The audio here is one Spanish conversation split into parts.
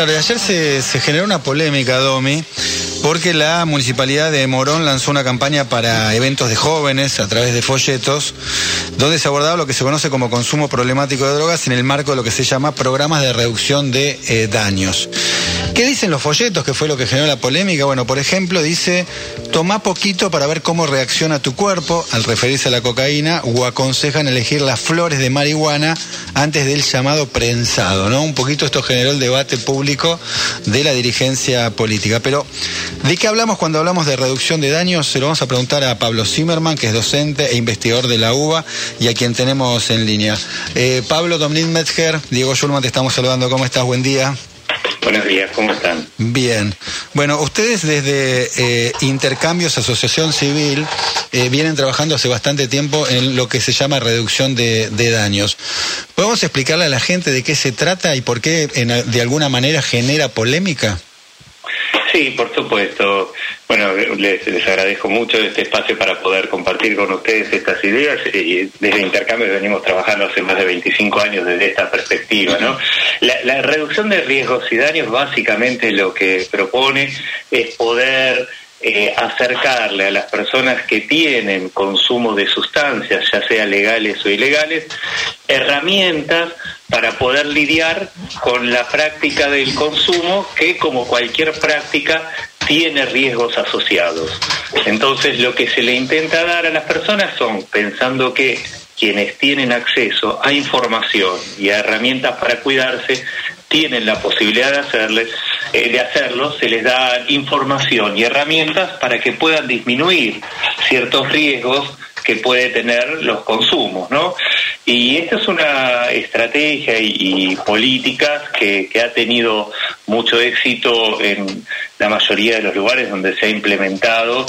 Claro, y ayer se, generó una polémica, Domi, porque la municipalidad de Morón lanzó una campaña para eventos de jóvenes a través de folletos, donde se abordaba lo que se conoce como consumo problemático de drogas en el marco de lo que se llama programas de reducción de eh, daños. ¿Qué dicen los folletos, que fue lo que generó la polémica? Bueno, por ejemplo, dice, toma poquito para ver cómo reacciona tu cuerpo al referirse a la cocaína o aconsejan elegir las flores de marihuana antes del llamado prensado, ¿no? Un poquito esto generó el debate público de la dirigencia política. Pero, ¿de qué hablamos cuando hablamos de reducción de daños? Se lo vamos a preguntar a Pablo Zimmerman, que es docente e investigador de la UBA y a quien tenemos en línea. Eh, Pablo, Dominic Metzger, Diego Schulman, te estamos saludando. ¿Cómo estás? Buen día. Buenos días, ¿cómo están? Bien. Bueno, ustedes desde eh, Intercambios Asociación Civil eh, vienen trabajando hace bastante tiempo en lo que se llama reducción de, de, daños. ¿Podemos explicarle a la gente de qué se trata y por qué en, de alguna manera genera polémica? Sí, por supuesto. Bueno, les, les, agradezco mucho este espacio para poder compartir con ustedes estas ideas y desde Intercambio venimos trabajando hace más de 25 años desde esta perspectiva, ¿no? La, la reducción de riesgos y daños básicamente lo que propone es poder eh, acercarle a las personas que tienen consumo de sustancias, ya sea legales o ilegales, herramientas para poder lidiar con la práctica del consumo que, como cualquier práctica, tiene riesgos asociados. Entonces, lo que se le intenta dar a las personas son, pensando que quienes tienen acceso a información y a herramientas para cuidarse, tienen la posibilidad de hacerle, eh, de hacerlo, se les da información y herramientas para que puedan disminuir ciertos riesgos que puede tener los consumos, ¿no? Y esta es una estrategia y, políticas que, que, ha tenido mucho éxito en la mayoría de los lugares donde se ha implementado,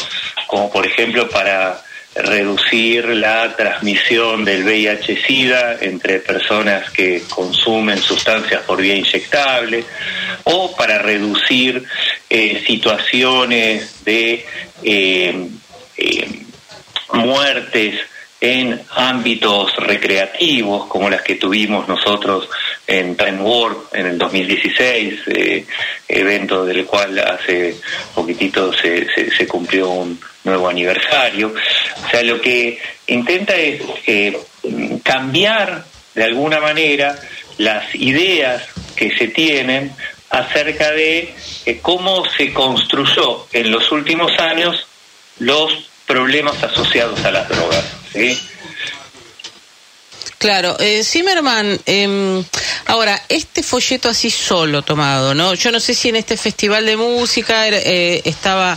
como por ejemplo para reducir la transmisión del VIH-Sida entre personas que consumen sustancias por vía inyectable o para reducir eh, situaciones de eh, eh, muertes en ámbitos recreativos como las que tuvimos nosotros en Time Warp en el 2016, eh, evento del cual hace poquitito se, se, se, cumplió un nuevo aniversario. O sea, lo que intenta es eh, cambiar de alguna manera las ideas que se tienen acerca de eh, cómo se construyó en los últimos años los problemas asociados a las drogas. Claro, eh, Zimmerman, eh, ahora, este folleto así solo tomado, ¿no? Yo no sé si en este festival de música eh, estaba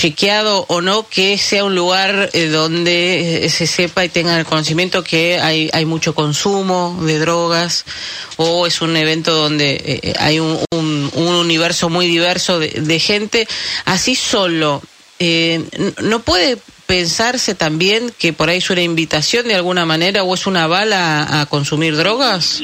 chequeado o no que sea un lugar donde se sepa y tenga el conocimiento que hay, hay mucho consumo de drogas o es un evento donde hay un, un, un, universo muy diverso de, gente, así solo. no puede pensarse también que por ahí es una invitación de alguna manera o es una bala a consumir drogas?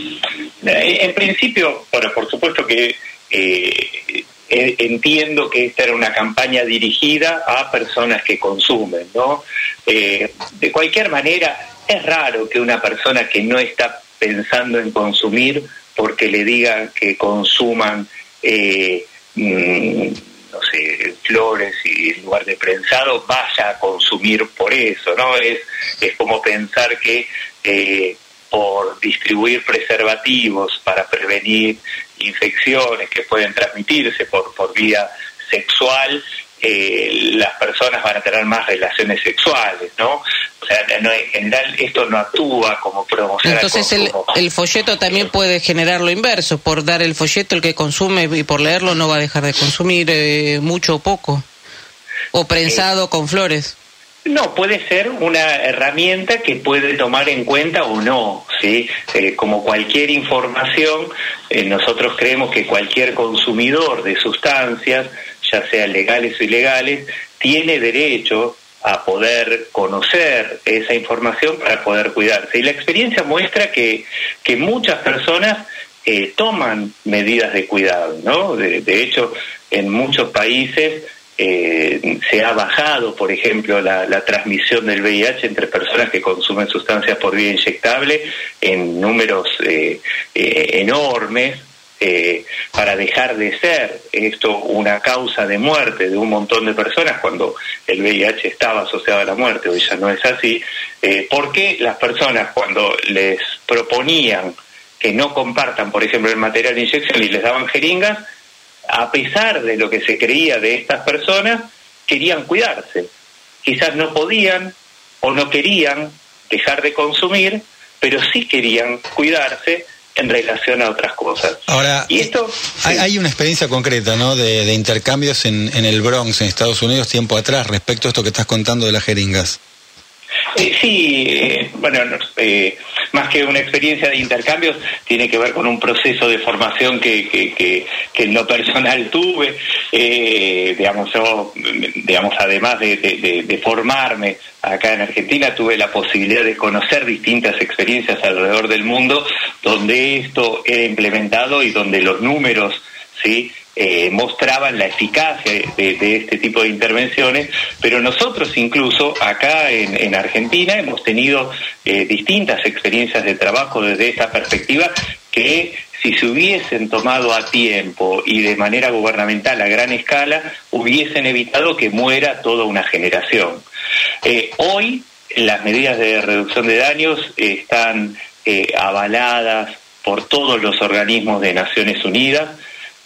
En principio, bueno, por supuesto que eh, entiendo que esta era una campaña dirigida a personas que consumen, ¿no? Eh, de cualquier manera, es raro que una persona que no está pensando en consumir porque le digan que consuman eh, mmm, no sé, flores y en lugar de prensado, vaya a consumir por eso, ¿no? Es, es como pensar que eh, por distribuir preservativos para prevenir infecciones que pueden transmitirse por, por vía sexual, eh, las personas van a tener más relaciones sexuales, ¿no? O sea, no, en general esto no actúa como promoción. Entonces el, el, folleto también puede generar lo inverso, por dar el folleto el que consume y por leerlo no va a dejar de consumir eh, mucho o poco, o prensado eh, con flores. No, puede ser una herramienta que puede tomar en cuenta o no, ¿sí? Eh, como cualquier información, eh, nosotros creemos que cualquier consumidor de sustancias, ya sean legales o ilegales, tiene derecho a poder conocer esa información para poder cuidarse. Y la experiencia muestra que, que muchas personas eh, toman medidas de cuidado, ¿no? De, de hecho, en muchos países eh, se ha bajado, por ejemplo, la, transmisión del VIH entre personas que consumen sustancias por vía inyectable en números eh, eh, enormes. para dejar de ser esto una causa de muerte de un montón de personas cuando el VIH estaba asociado a la muerte, hoy ya no es así, porque las personas cuando les proponían que no compartan, por ejemplo, el material de inyección y les daban jeringas, a pesar de lo que se creía de estas personas, querían cuidarse. Quizás no podían o no querían dejar de consumir, pero sí querían cuidarse en relación a otras cosas. Ahora, y esto hay, una experiencia concreta, ¿no? De, intercambios en, en, el Bronx, en Estados Unidos, tiempo atrás, respecto a esto que estás contando de las jeringas. Eh, sí, eh, bueno, eh, más que una experiencia de intercambios, tiene que ver con un proceso de formación que, que, en lo personal tuve. digamos, yo, digamos, además de, formarme acá en Argentina, tuve la posibilidad de conocer distintas experiencias alrededor del mundo donde esto era implementado y donde los números, ¿sí? Eh, mostraban la eficacia de, este tipo de intervenciones, pero nosotros incluso acá en, Argentina hemos tenido eh, distintas experiencias de trabajo desde esa perspectiva que si se hubiesen tomado a tiempo y de manera gubernamental a gran escala, hubiesen evitado que muera toda una generación. Eh, hoy las medidas de reducción de daños están avaladas por todos los organismos de Naciones Unidas,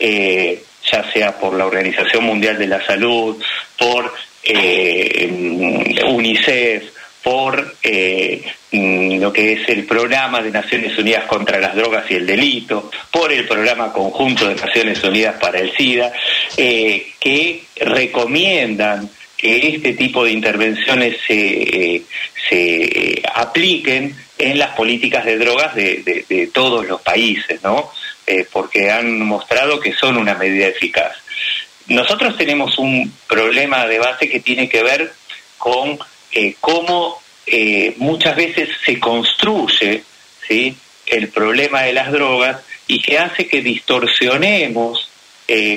eh, ya sea por la Organización Mundial de la Salud, por eh, UNICEF, por eh, lo que es el programa de Naciones Unidas contra las drogas y el delito, por el programa conjunto de Naciones Unidas para el SIDA, que recomiendan que este tipo de intervenciones se, se apliquen en las políticas de drogas de, de todos los países, ¿no? Eh, porque han mostrado que son una medida eficaz. Nosotros tenemos un problema de base que tiene que ver con eh, cómo eh, muchas veces se construye el problema de las drogas y que hace que distorsionemos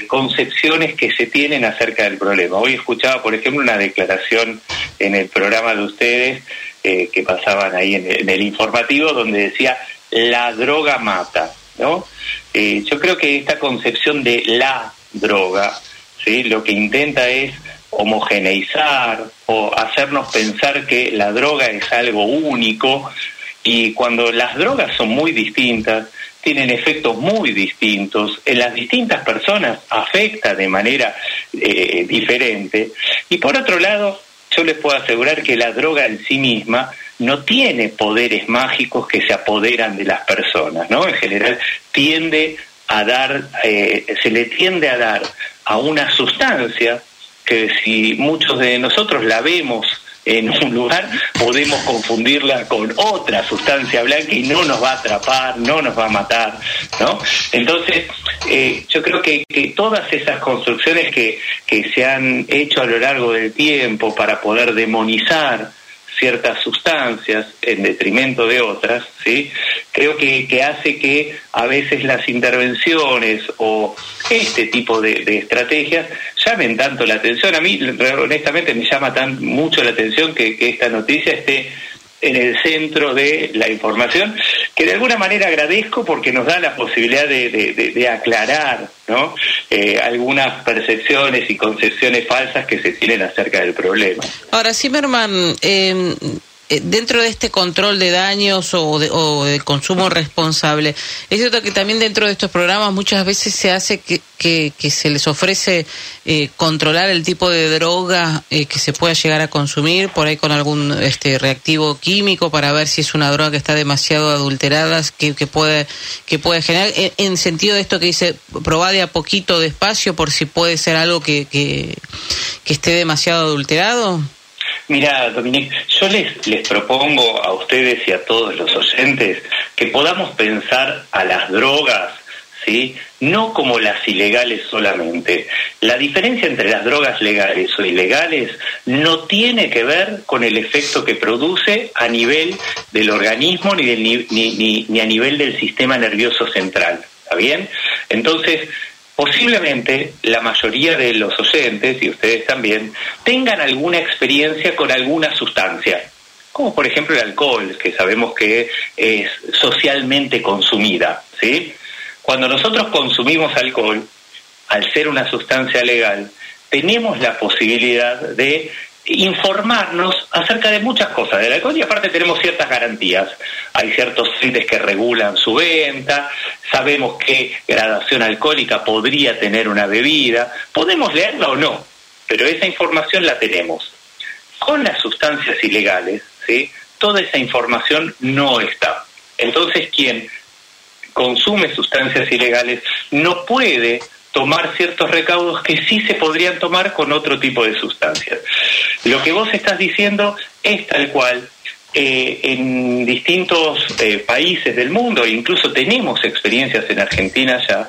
concepciones que se tienen acerca del problema. Hoy escuchaba, por ejemplo, una declaración en el programa de ustedes que pasaban ahí en el informativo donde decía la droga mata. ¿no? Eh, yo creo que esta concepción de la droga, ¿sí? Lo que intenta es homogeneizar o hacernos pensar que la droga es algo único y cuando las drogas son muy distintas, tienen efectos muy distintos, en las distintas personas afecta de manera eh, diferente. Y por otro lado, yo les puedo asegurar que la droga en sí misma no tiene poderes mágicos que se apoderan de las personas, ¿no? En general tiende a dar, eh, se le tiende a dar a una sustancia que si muchos de nosotros la vemos en un lugar, podemos confundirla con otra sustancia blanca y no nos va a atrapar, no nos va a matar, ¿no? Entonces, eh, yo creo que, que, todas esas construcciones que, que se han hecho a lo largo del tiempo para poder demonizar ciertas sustancias en detrimento de otras, ¿sí? creo que, que hace que a veces las intervenciones o este tipo de, estrategias llamen tanto la atención. A mí, honestamente, me llama tan mucho la atención que, que esta noticia esté en el centro de la información, que de alguna manera agradezco porque nos da la posibilidad de, aclarar. Eh, algunas percepciones y concepciones falsas que se tienen acerca del problema. Ahora, Zimmerman, eh, dentro de este control de daños o de, consumo responsable, es cierto que también dentro de estos programas muchas veces se hace que, que, se les ofrece eh, controlar el tipo de droga eh, que se pueda llegar a consumir, por ahí con algún este, reactivo químico para ver si es una droga que está demasiado adulterada, que, que puede que puede generar, en, sentido de esto que dice, probar de a poquito despacio por si puede ser algo que, que esté demasiado adulterado. Mira, Dominique, yo les, les propongo a ustedes y a todos los oyentes que podamos pensar a las drogas, ¿sí? No como las ilegales solamente. La diferencia entre las drogas legales o ilegales no tiene que ver con el efecto que produce a nivel del organismo ni, ni, ni, ni a nivel del sistema nervioso central. ¿Está bien? Entonces, posiblemente la mayoría de los oyentes, y ustedes también, tengan alguna experiencia con alguna sustancia, como por ejemplo el alcohol, que sabemos que es socialmente consumida. ¿sí? Cuando nosotros consumimos alcohol, al ser una sustancia legal, tenemos la posibilidad de informarnos acerca de muchas cosas del alcohol y aparte tenemos ciertas garantías. Hay ciertos entes que regulan su venta, sabemos qué gradación alcohólica podría tener una bebida, podemos leerla o no, pero esa información la tenemos. Con las sustancias ilegales, ¿sí? toda esa información no está. Entonces, quien consume sustancias ilegales no puede tomar ciertos recaudos que sí se podrían tomar con otro tipo de sustancias. Lo que vos estás diciendo es tal cual. Eh, en distintos eh, países del mundo, incluso tenemos experiencias en Argentina ya,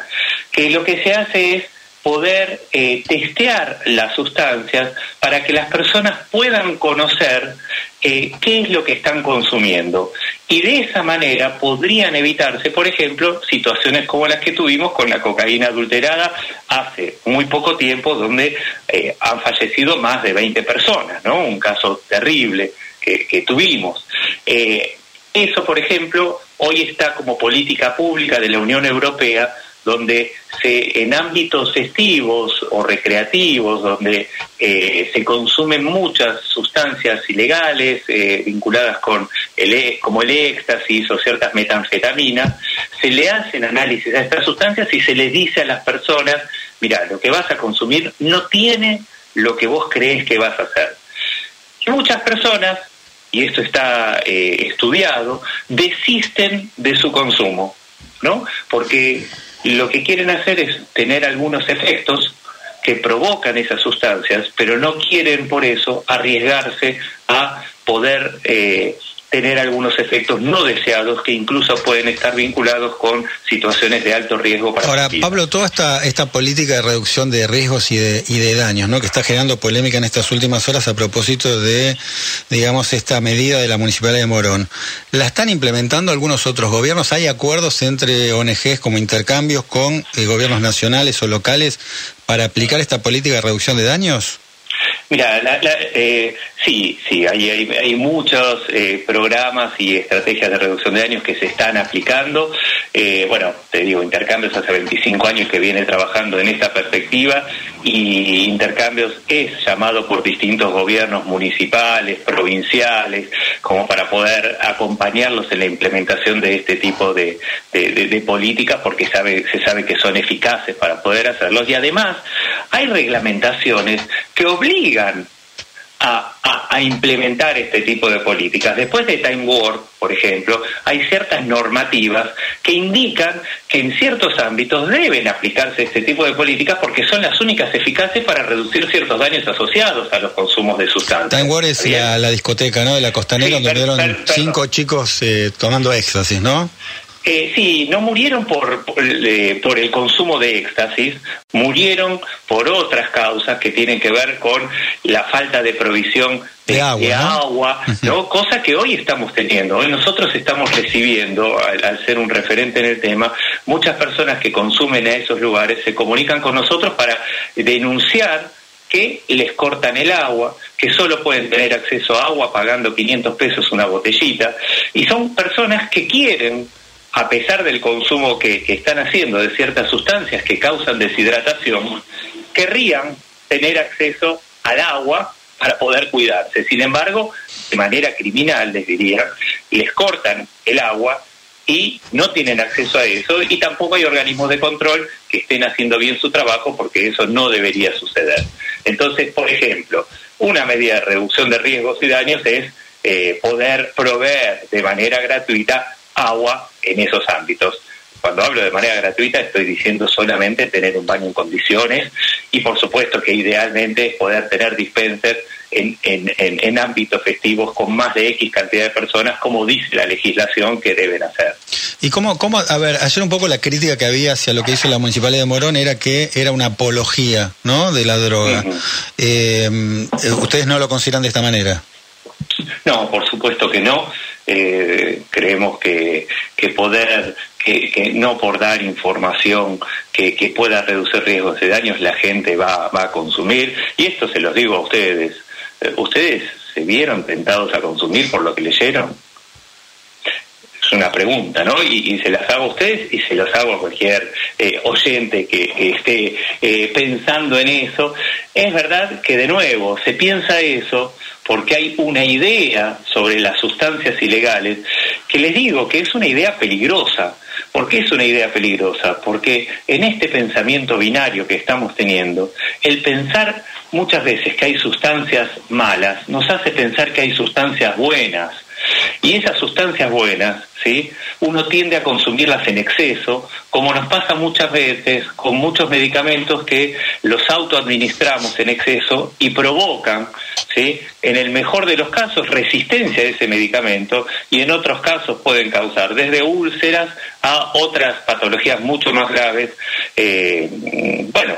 que lo que se hace es poder eh, testear las sustancias para que las personas puedan conocer eh, qué es lo que están consumiendo. Y de esa manera podrían evitarse, por ejemplo, situaciones como las que tuvimos con la cocaína adulterada hace muy poco tiempo, donde eh, han fallecido más de 20 personas, ¿no? Un caso terrible que, que tuvimos. eso, por ejemplo, hoy está como política pública de la Unión Europea donde se, en ámbitos festivos o recreativos, donde eh, se consumen muchas sustancias ilegales eh, vinculadas con el, e, como el éxtasis o ciertas metanfetaminas, se le hacen análisis a estas sustancias y se les dice a las personas, mira, lo que vas a consumir no tiene lo que vos crees que vas a hacer. Y muchas personas, y esto está eh, estudiado, desisten de su consumo, ¿no? Porque lo que quieren hacer es tener algunos efectos que provocan esas sustancias, pero no quieren por eso arriesgarse a poder eh, tener algunos efectos no deseados que incluso pueden estar vinculados con situaciones de alto riesgo para Ahora, Pablo, toda esta, esta política de reducción de riesgos y de, y de daños, ¿no? que está generando polémica en estas últimas horas a propósito de, digamos, esta medida de la Municipalidad de Morón, ¿la están implementando algunos otros gobiernos? ¿Hay acuerdos entre ONGs como intercambios con eh, gobiernos nacionales o locales para aplicar esta política de reducción de daños? Mira, la, eh, sí, sí, hay, hay, muchos eh, programas y estrategias de reducción de daños que se están aplicando. Eh, bueno, te digo, Intercambios hace 25 años que viene trabajando en esta perspectiva y Intercambios es llamado por distintos gobiernos municipales, provinciales, como para poder acompañarlos en la implementación de este tipo de, de, políticas porque sabe, se sabe que son eficaces para poder hacerlos. Y además hay reglamentaciones que obligan a, implementar este tipo de políticas. Después de Time War, por ejemplo, hay ciertas normativas que indican que en ciertos ámbitos deben aplicarse este tipo de políticas porque son las únicas eficaces para reducir ciertos daños asociados a los consumos de sustancias. Time War es la, discoteca, ¿no? De la costanera donde vieron cinco chicos eh, tomando éxtasis, ¿no? Eh, sí, no murieron por, eh, por, el consumo de éxtasis, murieron por otras causas que tienen que ver con la falta de provisión de, agua, ¿no? cosa que hoy estamos teniendo. Hoy nosotros estamos recibiendo, al, ser un referente en el tema, muchas personas que consumen a esos lugares se comunican con nosotros para denunciar que les cortan el agua, que solo pueden tener acceso a agua pagando 500 pesos una botellita, y son personas que quieren a pesar del consumo que, están haciendo de ciertas sustancias que causan deshidratación, querrían tener acceso al agua para poder cuidarse. Sin embargo, de manera criminal, les diría, les cortan el agua y no tienen acceso a eso y tampoco hay organismos de control que estén haciendo bien su trabajo porque eso no debería suceder. Entonces, por ejemplo, una medida de reducción de riesgos y daños es eh, poder proveer de manera gratuita agua en esos ámbitos. Cuando hablo de manera gratuita estoy diciendo solamente tener un baño en condiciones y por supuesto que idealmente es poder tener dispensers en, en, en, ámbitos festivos con más de X cantidad de personas como dice la legislación que deben hacer. ¿Y cómo, cómo, a ver, ayer un poco la crítica que había hacia lo que hizo la Municipalidad de Morón era que era una apología, ¿no?, de la droga. Eh, ¿Ustedes no lo consideran de esta manera? No, por supuesto que no. Eh, creemos que, que poder que, no por dar información que, que, pueda reducir riesgos de daños la gente va, va a consumir. Y esto se los digo a ustedes. Eh, ¿Ustedes se vieron tentados a consumir por lo que leyeron? Es una pregunta, ¿no? Y, se las hago a ustedes y se las hago a cualquier eh, oyente que, esté eh, pensando en eso. Es verdad que de nuevo se piensa eso porque hay una idea sobre las sustancias ilegales que les digo que es una idea peligrosa. ¿Por qué es una idea peligrosa? Porque en este pensamiento binario que estamos teniendo, el pensar muchas veces que hay sustancias malas nos hace pensar que hay sustancias buenas. Y esas sustancias buenas, ¿sí? Uno tiende a consumirlas en exceso, como nos pasa muchas veces con muchos medicamentos que los autoadministramos en exceso y provocan, ¿sí? En el mejor de los casos, resistencia a ese medicamento y en otros casos pueden causar desde úlceras a otras patologías mucho más graves. Eh, bueno,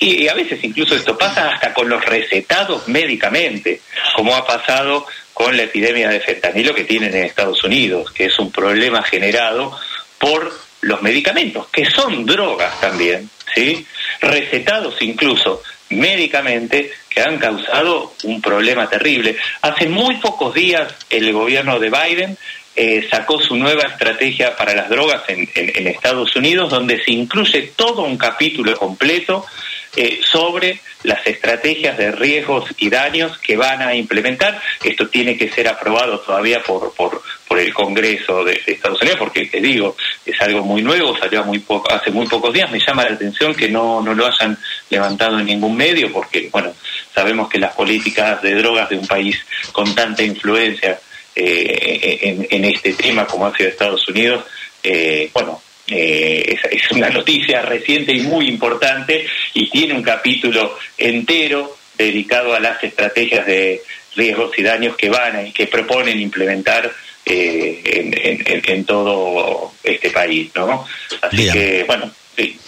y, a veces incluso esto pasa hasta con los recetados médicamente, como ha pasado con la epidemia de fentanilo que tienen en Estados Unidos, que es un problema generado por los medicamentos, que son drogas también, ¿sí? Recetados incluso médicamente que han causado un problema terrible. Hace muy pocos días el gobierno de Biden eh, sacó su nueva estrategia para las drogas en, en, Estados Unidos, donde se incluye todo un capítulo completo eh, sobre las estrategias de riesgos y daños que van a implementar. Esto tiene que ser aprobado todavía por, por, por el Congreso de, Estados Unidos, porque te digo, es algo muy nuevo, salió muy poco, hace muy pocos días. Me llama la atención que no, no lo hayan levantado en ningún medio, porque, bueno, sabemos que las políticas de drogas de un país con tanta influencia eh, en, en, este tema como ha sido Estados Unidos, eh, bueno, eh, es, una noticia reciente y muy importante y tiene un capítulo entero dedicado a las estrategias de riesgos y daños que van y que proponen implementar eh, en, todo este país, ¿no? Así que, bueno, sí.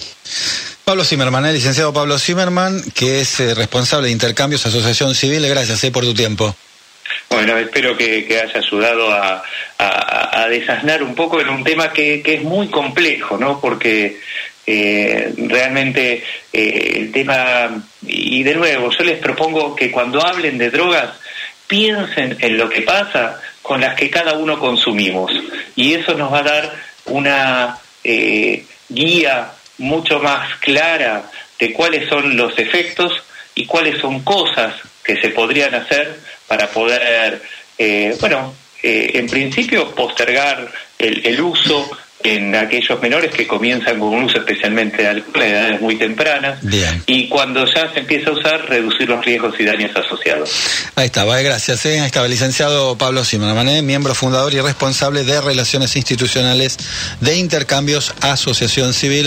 Pablo Zimmerman, el licenciado Pablo Zimmerman, que es eh, responsable de intercambios Asociación Civil. Gracias por tu tiempo. Bueno, espero que, haya ayudado a, a, desasnar un poco en un tema que, es muy complejo, ¿no? Porque eh, realmente eh, el tema, y de nuevo, yo les propongo que cuando hablen de drogas, piensen en lo que pasa con las que cada uno consumimos. Y eso nos va a dar una eh, guía mucho más clara de cuáles son los efectos y cuáles son cosas que se podrían hacer para poder, eh, bueno, eh, en principio postergar el, uso en aquellos menores que comienzan con un uso especialmente de alcohol edades muy tempranas y cuando ya se empieza a usar reducir los riesgos y daños asociados. Ahí está, vale, gracias. ¿eh? Ahí estaba el licenciado Pablo Simonamané, miembro fundador y responsable de Relaciones Institucionales de Intercambios Asociación Civil.